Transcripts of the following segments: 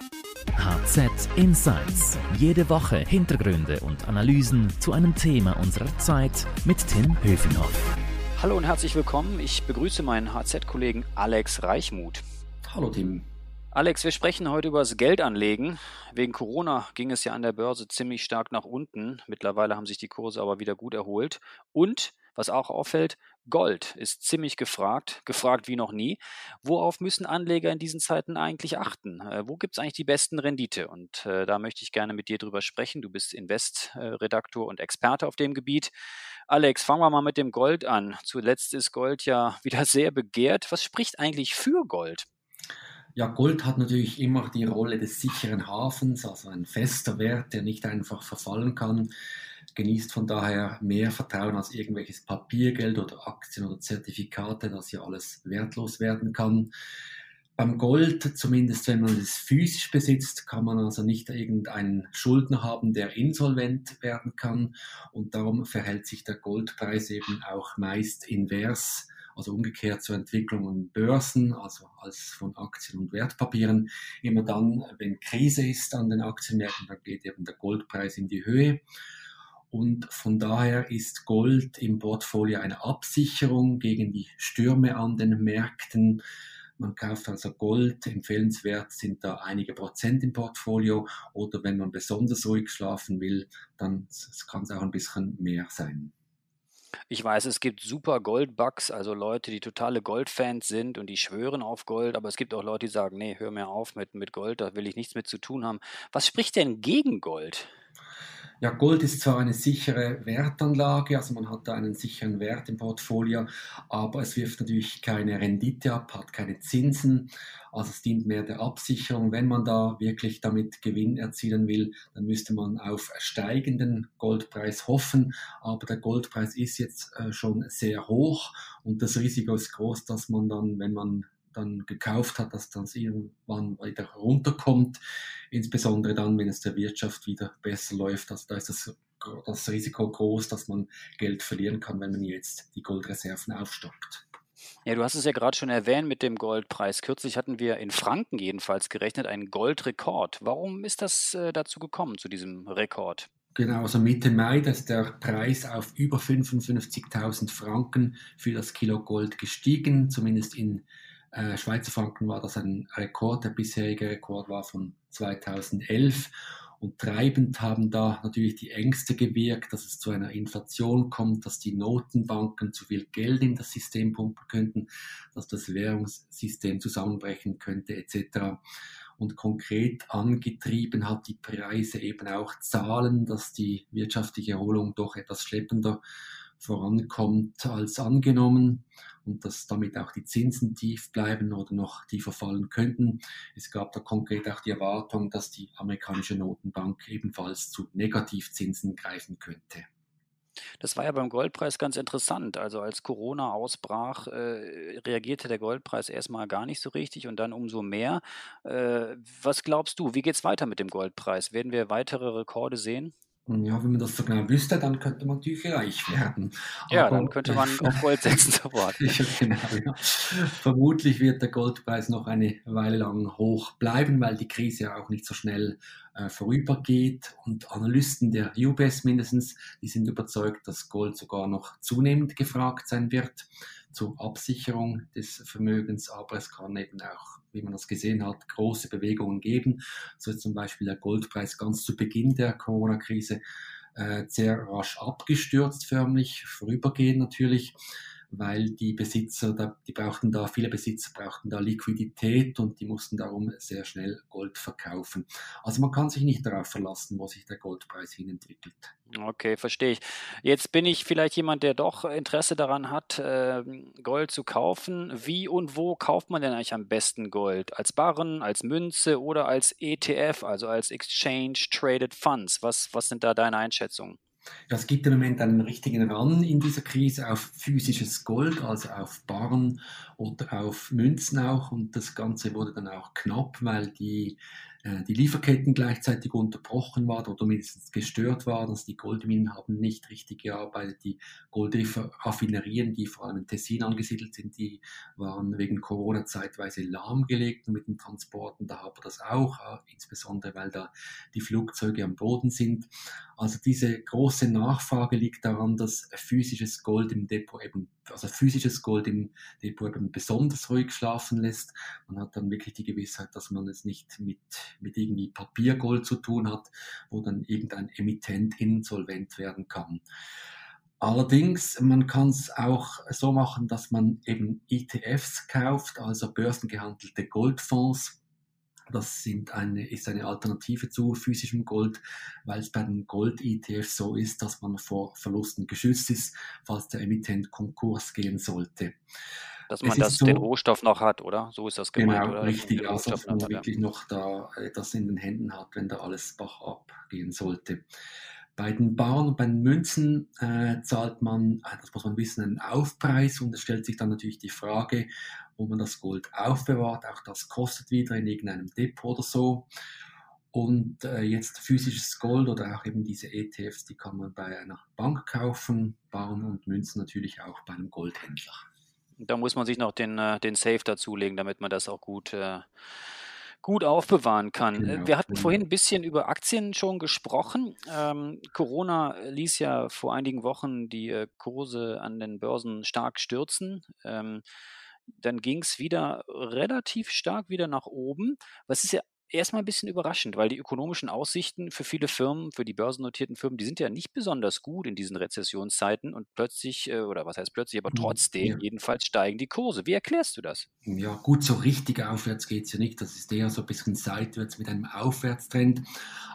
HZ Insights. Jede Woche Hintergründe und Analysen zu einem Thema unserer Zeit mit Tim Höfenhoff. Hallo und herzlich willkommen. Ich begrüße meinen HZ-Kollegen Alex Reichmuth. Hallo Tim. Alex, wir sprechen heute über das Geldanlegen. Wegen Corona ging es ja an der Börse ziemlich stark nach unten. Mittlerweile haben sich die Kurse aber wieder gut erholt. Und, was auch auffällt, Gold ist ziemlich gefragt, gefragt wie noch nie. Worauf müssen Anleger in diesen Zeiten eigentlich achten? Äh, wo gibt es eigentlich die besten Rendite? Und äh, da möchte ich gerne mit dir drüber sprechen. Du bist Invest-Redaktor und Experte auf dem Gebiet. Alex, fangen wir mal mit dem Gold an. Zuletzt ist Gold ja wieder sehr begehrt. Was spricht eigentlich für Gold? Ja, Gold hat natürlich immer die Rolle des sicheren Hafens, also ein fester Wert, der nicht einfach verfallen kann, genießt von daher mehr Vertrauen als irgendwelches Papiergeld oder Aktien oder Zertifikate, das ja alles wertlos werden kann. Beim Gold, zumindest wenn man es physisch besitzt, kann man also nicht irgendeinen Schuldner haben, der insolvent werden kann. Und darum verhält sich der Goldpreis eben auch meist invers also umgekehrt zur Entwicklung an Börsen, also als von Aktien und Wertpapieren. Immer dann, wenn Krise ist an den Aktienmärkten, dann geht eben der Goldpreis in die Höhe. Und von daher ist Gold im Portfolio eine Absicherung gegen die Stürme an den Märkten. Man kauft also Gold, empfehlenswert sind da einige Prozent im Portfolio oder wenn man besonders ruhig schlafen will, dann kann es auch ein bisschen mehr sein. Ich weiß, es gibt super Goldbugs, also Leute, die totale Goldfans sind und die schwören auf Gold, aber es gibt auch Leute, die sagen, nee, hör mir auf mit, mit Gold, da will ich nichts mit zu tun haben. Was spricht denn gegen Gold? Ja, Gold ist zwar eine sichere Wertanlage, also man hat da einen sicheren Wert im Portfolio, aber es wirft natürlich keine Rendite ab, hat keine Zinsen. Also es dient mehr der Absicherung. Wenn man da wirklich damit Gewinn erzielen will, dann müsste man auf steigenden Goldpreis hoffen. Aber der Goldpreis ist jetzt äh, schon sehr hoch und das Risiko ist groß, dass man dann, wenn man dann gekauft hat, dass das irgendwann wieder runterkommt, insbesondere dann, wenn es der Wirtschaft wieder besser läuft. Also da ist das, das Risiko groß, dass man Geld verlieren kann, wenn man jetzt die Goldreserven aufstockt. Ja, du hast es ja gerade schon erwähnt mit dem Goldpreis. Kürzlich hatten wir in Franken jedenfalls gerechnet einen Goldrekord. Warum ist das äh, dazu gekommen, zu diesem Rekord? Genau, also Mitte Mai ist der Preis auf über 55.000 Franken für das Kilo Gold gestiegen, zumindest in äh, Schweizer Franken war das ein Rekord. Der bisherige Rekord war von 2011. Und treibend haben da natürlich die Ängste gewirkt, dass es zu einer Inflation kommt, dass die Notenbanken zu viel Geld in das System pumpen könnten, dass das Währungssystem zusammenbrechen könnte etc. Und konkret angetrieben hat die Preise eben auch Zahlen, dass die wirtschaftliche Erholung doch etwas schleppender vorankommt als angenommen und dass damit auch die Zinsen tief bleiben oder noch tiefer fallen könnten. Es gab da konkret auch die Erwartung, dass die amerikanische Notenbank ebenfalls zu Negativzinsen greifen könnte. Das war ja beim Goldpreis ganz interessant. Also als Corona ausbrach, äh, reagierte der Goldpreis erstmal gar nicht so richtig und dann umso mehr. Äh, was glaubst du, wie geht es weiter mit dem Goldpreis? Werden wir weitere Rekorde sehen? Ja, wenn man das so genau wüsste, dann könnte man natürlich reich werden. Ja, Aber, dann könnte man auf Gold setzen sofort. genau, ja. Vermutlich wird der Goldpreis noch eine Weile lang hoch bleiben, weil die Krise ja auch nicht so schnell vorübergeht. Und Analysten der UBS mindestens, die sind überzeugt, dass Gold sogar noch zunehmend gefragt sein wird zur Absicherung des Vermögens, aber es kann eben auch, wie man das gesehen hat, große Bewegungen geben. So ist zum Beispiel der Goldpreis ganz zu Beginn der Corona-Krise äh, sehr rasch abgestürzt, förmlich, vorübergehend natürlich weil die Besitzer, da, die brauchten da, viele Besitzer brauchten da Liquidität und die mussten darum sehr schnell Gold verkaufen. Also man kann sich nicht darauf verlassen, wo sich der Goldpreis hin entwickelt. Okay, verstehe ich. Jetzt bin ich vielleicht jemand, der doch Interesse daran hat, äh, Gold zu kaufen. Wie und wo kauft man denn eigentlich am besten Gold? Als Barren, als Münze oder als ETF, also als Exchange Traded Funds? Was, was sind da deine Einschätzungen? Ja, es gibt im Moment einen richtigen Run in dieser Krise auf physisches Gold, also auf Barren oder auf Münzen auch. Und das Ganze wurde dann auch knapp, weil die die Lieferketten gleichzeitig unterbrochen waren oder mindestens gestört waren. Also die Goldminen haben nicht richtig gearbeitet. Die Goldraffinerien, die vor allem in Tessin angesiedelt sind, die waren wegen Corona zeitweise lahmgelegt mit den Transporten. Da haben wir das auch, äh, insbesondere weil da die Flugzeuge am Boden sind. Also diese große Nachfrage liegt daran, dass physisches Gold im Depot eben, also physisches Gold im Depot eben besonders ruhig schlafen lässt. Man hat dann wirklich die Gewissheit, dass man es nicht mit mit irgendwie Papiergold zu tun hat, wo dann irgendein Emittent insolvent werden kann. Allerdings, man kann es auch so machen, dass man eben ETFs kauft, also börsengehandelte Goldfonds. Das sind eine, ist eine Alternative zu physischem Gold, weil es bei den Gold-ETFs so ist, dass man vor Verlusten geschützt ist, falls der Emittent Konkurs gehen sollte dass man das, so, den Rohstoff noch hat, oder? So ist das gemeint, genau, oder? Richtig, also dass man wirklich ja. noch da das in den Händen hat, wenn da alles Bach abgehen sollte. Bei den Bauern und bei den Münzen äh, zahlt man, äh, das muss man wissen, einen Aufpreis und es stellt sich dann natürlich die Frage, wo man das Gold aufbewahrt. Auch das kostet wieder in irgendeinem Depot oder so. Und äh, jetzt physisches Gold oder auch eben diese ETFs, die kann man bei einer Bank kaufen, Bauern und Münzen natürlich auch bei einem Goldhändler. Da muss man sich noch den, äh, den Safe dazulegen, damit man das auch gut, äh, gut aufbewahren kann. Äh, genau. Wir hatten vorhin ein bisschen über Aktien schon gesprochen. Ähm, Corona ließ ja vor einigen Wochen die Kurse an den Börsen stark stürzen. Ähm, dann ging es wieder relativ stark wieder nach oben. Was ist ja erstmal ein bisschen überraschend, weil die ökonomischen Aussichten für viele Firmen, für die börsennotierten Firmen, die sind ja nicht besonders gut in diesen Rezessionszeiten und plötzlich, äh, oder was heißt plötzlich, aber hm, trotzdem, ja. jedenfalls steigen die Kurse. Wie erklärst du das? Ja, gut, so richtig aufwärts geht es ja nicht. Das ist eher so ein bisschen seitwärts mit einem Aufwärtstrend.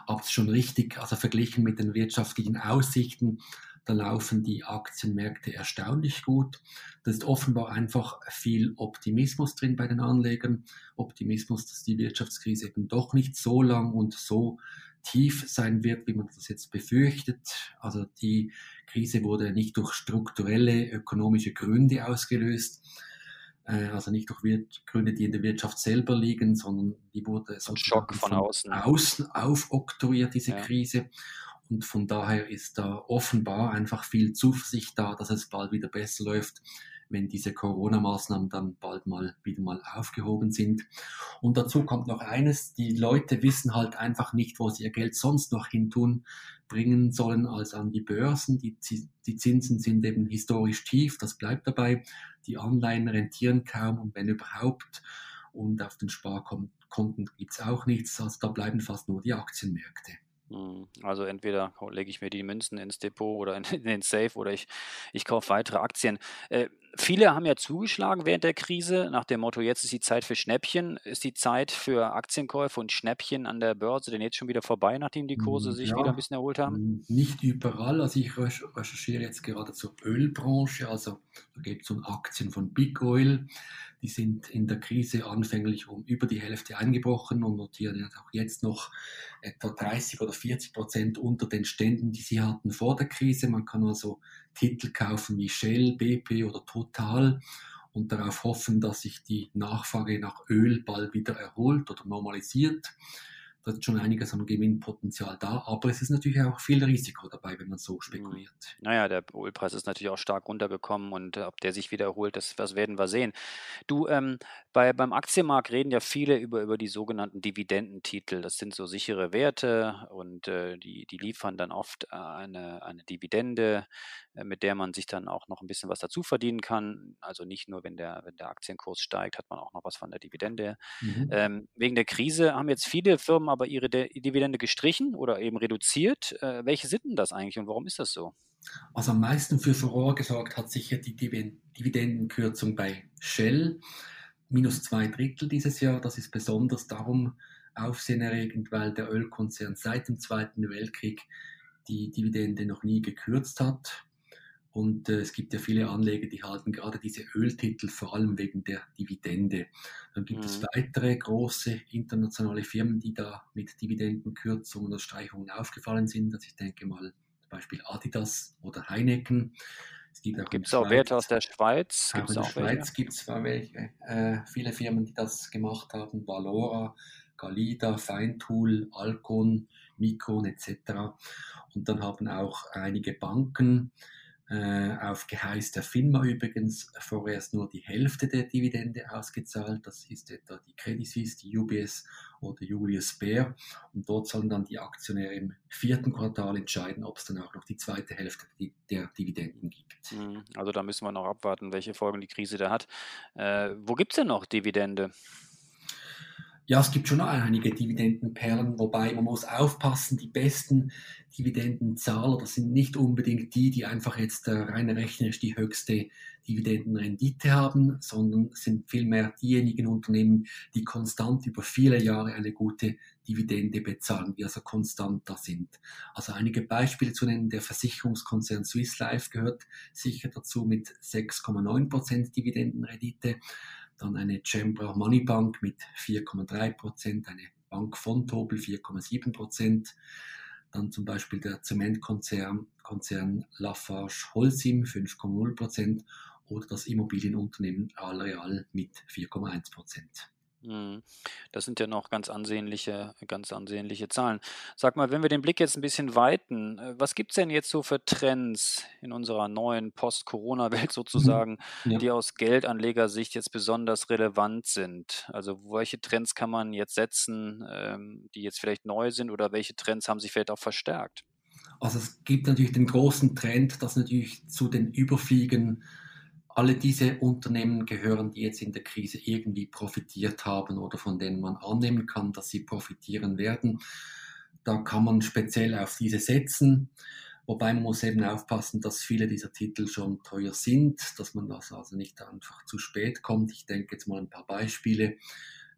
Aber es ist schon richtig, also verglichen mit den wirtschaftlichen Aussichten, da laufen die Aktienmärkte erstaunlich gut. Da ist offenbar einfach viel Optimismus drin bei den Anlegern. Optimismus, dass die Wirtschaftskrise eben doch nicht so lang und so tief sein wird, wie man das jetzt befürchtet. Also die Krise wurde nicht durch strukturelle ökonomische Gründe ausgelöst, äh, also nicht durch Gründe, die in der Wirtschaft selber liegen, sondern die wurde so Schock von, von außen, außen aufoktroyiert, diese ja. Krise. Und von daher ist da offenbar einfach viel Zuversicht da, dass es bald wieder besser läuft, wenn diese Corona-Maßnahmen dann bald mal wieder mal aufgehoben sind. Und dazu kommt noch eines, die Leute wissen halt einfach nicht, wo sie ihr Geld sonst noch hintun bringen sollen als an die Börsen. Die, die Zinsen sind eben historisch tief, das bleibt dabei. Die Anleihen rentieren kaum und wenn überhaupt. Und auf den Sparkonten gibt es auch nichts, also da bleiben fast nur die Aktienmärkte. Hm, also entweder lege ich mir die Münzen ins Depot oder in, in den Safe oder ich, ich kaufe weitere Aktien. Äh, viele haben ja zugeschlagen während der Krise nach dem Motto, jetzt ist die Zeit für Schnäppchen. Ist die Zeit für Aktienkäufe und Schnäppchen an der Börse denn jetzt schon wieder vorbei, nachdem die Kurse hm, sich ja, wieder ein bisschen erholt haben? Nicht überall. Also ich recherchiere jetzt gerade zur Ölbranche. Also da gibt es so Aktien von Big Oil. Die sind in der Krise anfänglich um über die Hälfte eingebrochen und notieren auch jetzt noch etwa 30 oder 40 Prozent unter den Ständen, die sie hatten vor der Krise. Man kann also Titel kaufen wie Shell, BP oder Total und darauf hoffen, dass sich die Nachfrage nach Öl bald wieder erholt oder normalisiert. Da ist schon einiges an Gewinnpotenzial da, aber es ist natürlich auch viel Risiko dabei, wenn man so spekuliert. Naja, der Ölpreis ist natürlich auch stark runtergekommen und äh, ob der sich wieder erholt, das, das werden wir sehen. Du, ähm, bei, beim Aktienmarkt reden ja viele über, über die sogenannten Dividendentitel. Das sind so sichere Werte und äh, die, die liefern dann oft eine, eine Dividende, äh, mit der man sich dann auch noch ein bisschen was dazu verdienen kann. Also nicht nur, wenn der, wenn der Aktienkurs steigt, hat man auch noch was von der Dividende. Mhm. Ähm, wegen der Krise haben jetzt viele Firmen aber ihre De Dividende gestrichen oder eben reduziert. Äh, welche sind denn das eigentlich und warum ist das so? Also am meisten für Furore gesorgt hat sicher die Dividendenkürzung bei Shell. Minus zwei Drittel dieses Jahr. Das ist besonders darum aufsehenerregend, weil der Ölkonzern seit dem Zweiten Weltkrieg die Dividende noch nie gekürzt hat. Und äh, es gibt ja viele Anleger, die halten gerade diese Öltitel vor allem wegen der Dividende. Dann gibt mhm. es weitere große internationale Firmen, die da mit Dividendenkürzungen oder Streichungen aufgefallen sind. Also ich denke mal zum Beispiel Adidas oder Heineken. Es gibt auch, gibt's auch Werte aus der Schweiz? Auch in der Schweiz gibt es welche, äh, viele Firmen, die das gemacht haben. Valora, Galida, Feintool, Alcon, Mikron etc. Und dann haben auch einige Banken auf Geheiß der FINMA übrigens vorerst nur die Hälfte der Dividende ausgezahlt. Das ist etwa die Credit Suisse, die UBS oder Julius Baer. Und dort sollen dann die Aktionäre im vierten Quartal entscheiden, ob es dann auch noch die zweite Hälfte der Dividenden gibt. Mhm. Also da müssen wir noch abwarten, welche Folgen die Krise da hat. Äh, wo gibt es denn noch Dividende? Ja, es gibt schon einige Dividendenperlen, wobei man muss aufpassen, die besten Dividendenzahler, das sind nicht unbedingt die, die einfach jetzt äh, rein rechnerisch die höchste Dividendenrendite haben, sondern sind vielmehr diejenigen Unternehmen, die konstant über viele Jahre eine gute Dividende bezahlen, die also konstant da sind. Also einige Beispiele zu nennen, der Versicherungskonzern Swiss Life gehört sicher dazu mit 6,9% Dividendenrendite dann eine Cembra Money Bank mit 4,3 Prozent, eine Bank von Tobel 4,7 Prozent, dann zum Beispiel der Zementkonzern Konzern Lafarge Holcim 5,0 Prozent oder das Immobilienunternehmen Alreal mit 4,1 Prozent. Mhm. Das sind ja noch ganz ansehnliche, ganz ansehnliche Zahlen. Sag mal, wenn wir den Blick jetzt ein bisschen weiten, äh, was gibt es denn jetzt so für Trends in unserer neuen Post-Corona-Welt mhm. sozusagen, ja. die aus Geldanlegersicht jetzt besonders relevant sind? Also welche Trends kann man jetzt setzen, ähm, die jetzt vielleicht neu sind oder welche Trends haben sich vielleicht auch verstärkt? Also es gibt natürlich den großen Trend, dass natürlich zu den Überfliegen alle diese Unternehmen gehören, die jetzt in der Krise irgendwie profitiert haben oder von denen man annehmen kann, dass sie profitieren werden. Da kann man speziell auf diese setzen. Wobei man muss eben aufpassen, dass viele dieser Titel schon teuer sind, dass man das also nicht einfach zu spät kommt. Ich denke jetzt mal ein paar Beispiele.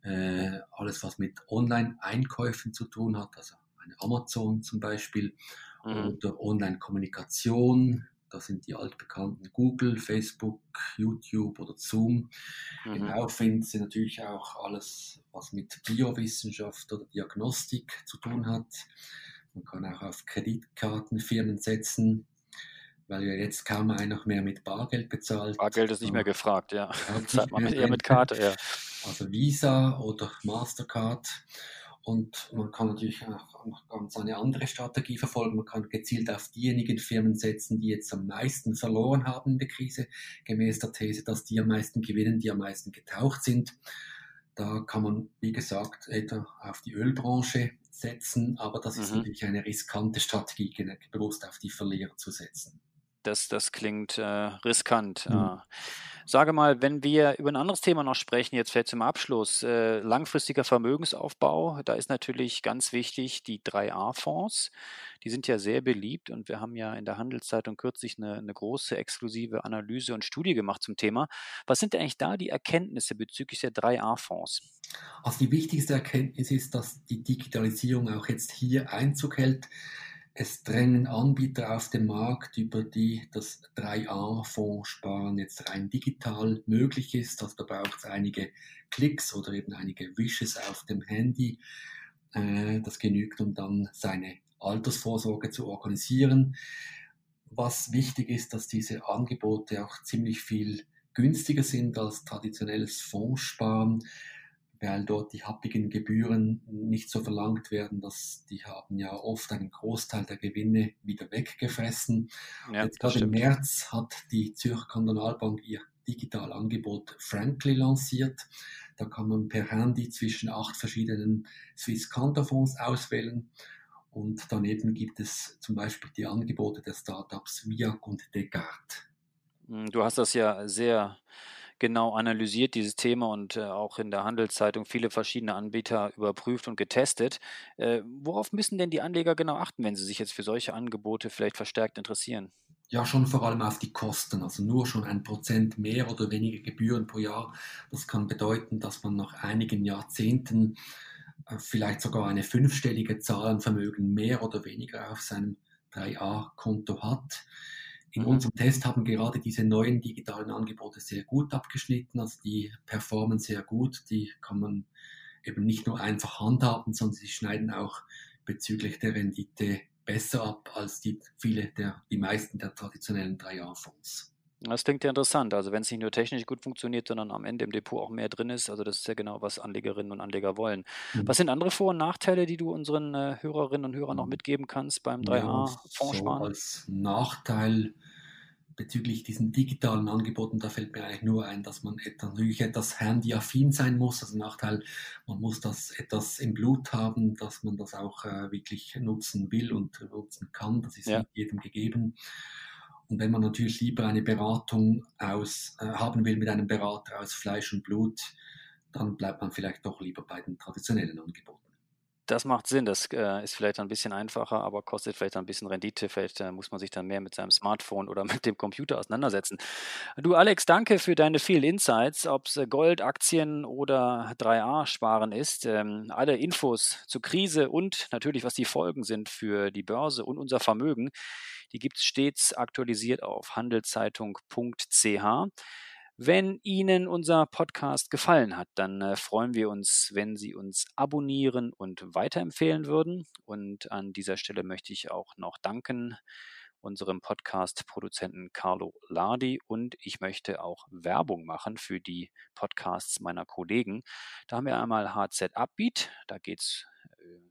Äh, alles, was mit Online-Einkäufen zu tun hat, also eine Amazon zum Beispiel, mhm. oder Online-Kommunikation, das sind die altbekannten Google, Facebook, YouTube oder Zoom. Mhm. Genau finden Sie natürlich auch alles, was mit Biowissenschaft oder Diagnostik zu tun hat. Man kann auch auf Kreditkartenfirmen setzen, weil ja jetzt kaum einer mehr mit Bargeld bezahlt. Bargeld ist nicht mehr gefragt, ja. Zahlt man eher mit Karte, ja. Also Visa oder Mastercard. Und man kann natürlich auch noch ganz eine andere Strategie verfolgen. Man kann gezielt auf diejenigen Firmen setzen, die jetzt am meisten verloren haben in der Krise, gemäß der These, dass die am meisten gewinnen, die am meisten getaucht sind. Da kann man, wie gesagt, etwa auf die Ölbranche setzen, aber das ist mhm. natürlich eine riskante Strategie, bewusst auf die Verlierer zu setzen. Das, das klingt äh, riskant. Mhm. Äh, sage mal, wenn wir über ein anderes Thema noch sprechen, jetzt vielleicht zum Abschluss, äh, langfristiger Vermögensaufbau, da ist natürlich ganz wichtig die 3a-Fonds. Die sind ja sehr beliebt und wir haben ja in der Handelszeitung kürzlich eine, eine große exklusive Analyse und Studie gemacht zum Thema. Was sind eigentlich da die Erkenntnisse bezüglich der 3a-Fonds? Also die wichtigste Erkenntnis ist, dass die Digitalisierung auch jetzt hier Einzug hält. Es drängen Anbieter auf den Markt, über die das 3A-Fondssparen jetzt rein digital möglich ist. Also da braucht es einige Klicks oder eben einige Wishes auf dem Handy. Äh, das genügt, um dann seine Altersvorsorge zu organisieren. Was wichtig ist, dass diese Angebote auch ziemlich viel günstiger sind als traditionelles Fondssparen weil dort die happigen Gebühren nicht so verlangt werden, dass die haben ja oft einen Großteil der Gewinne wieder weggefressen. Ja, Jetzt gerade im März hat die Zürcher Kantonalbank ihr Digitalangebot Frankly lanciert. Da kann man per Handy zwischen acht verschiedenen Swiss Kantonfonds auswählen. Und daneben gibt es zum Beispiel die Angebote der Startups Viac und Descartes. Hm, du hast das ja sehr genau analysiert, dieses Thema und äh, auch in der Handelszeitung viele verschiedene Anbieter überprüft und getestet. Äh, worauf müssen denn die Anleger genau achten, wenn sie sich jetzt für solche Angebote vielleicht verstärkt interessieren? Ja, schon vor allem auf die Kosten. Also nur schon ein Prozent mehr oder weniger Gebühren pro Jahr. Das kann bedeuten, dass man nach einigen Jahrzehnten äh, vielleicht sogar eine fünfstellige Zahl an Vermögen mehr oder weniger auf seinem 3a-Konto hat. In unserem Test haben gerade diese neuen digitalen Angebote sehr gut abgeschnitten, also die performen sehr gut, die kann man eben nicht nur einfach handhaben, sondern sie schneiden auch bezüglich der Rendite besser ab als die viele der die meisten der traditionellen 3 Jahrfonds. Das klingt ja interessant. Also wenn es nicht nur technisch gut funktioniert, sondern am Ende im Depot auch mehr drin ist. Also das ist ja genau, was Anlegerinnen und Anleger wollen. Mhm. Was sind andere Vor- und Nachteile, die du unseren äh, Hörerinnen und Hörern noch Mhm. mitgeben kannst beim Ja, 3A-Fonds so als Nachteil bezüglich diesen digitalen Angeboten, da fällt mir eigentlich nur ein, dass man et- natürlich etwas handyaffin sein muss. Also Nachteil, man muss das etwas im Blut haben, dass man das auch äh, wirklich nutzen will und nutzen kann. Das ist Ja. nicht jedem gegeben. Und wenn man natürlich lieber eine Beratung aus, äh, haben will mit einem Berater aus Fleisch und Blut, dann bleibt man vielleicht doch lieber bei den traditionellen Angeboten. Das macht Sinn. Das äh, ist vielleicht ein bisschen einfacher, aber kostet vielleicht ein bisschen Rendite. Vielleicht äh, muss man sich dann mehr mit seinem Smartphone oder mit dem Computer auseinandersetzen. Du, Alex, danke für deine vielen Insights, ob es Gold, Aktien oder 3A-Sparen ist. Ähm, alle Infos zur Krise und natürlich, was die Folgen sind für die Börse und unser Vermögen, die gibt es stets aktualisiert auf handelszeitung.ch. Wenn Ihnen unser Podcast gefallen hat, dann äh, freuen wir uns, wenn Sie uns abonnieren und weiterempfehlen würden. Und an dieser Stelle möchte ich auch noch danken unserem Podcast-Produzenten Carlo Lardi und ich möchte auch Werbung machen für die Podcasts meiner Kollegen. Da haben wir einmal HZ Upbeat, da geht es äh,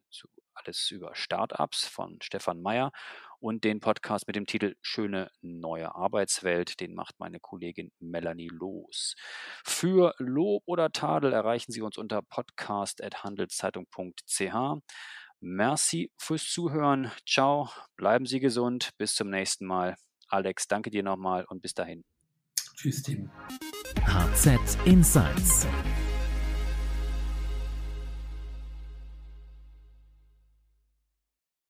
alles über Startups von Stefan Meyer und den Podcast mit dem Titel Schöne neue Arbeitswelt, den macht meine Kollegin Melanie Los. Für Lob oder Tadel erreichen Sie uns unter podcast.handelszeitung.ch. Merci fürs Zuhören. Ciao, bleiben Sie gesund. Bis zum nächsten Mal. Alex, danke dir nochmal und bis dahin. Tschüss, Tim. HZ Insights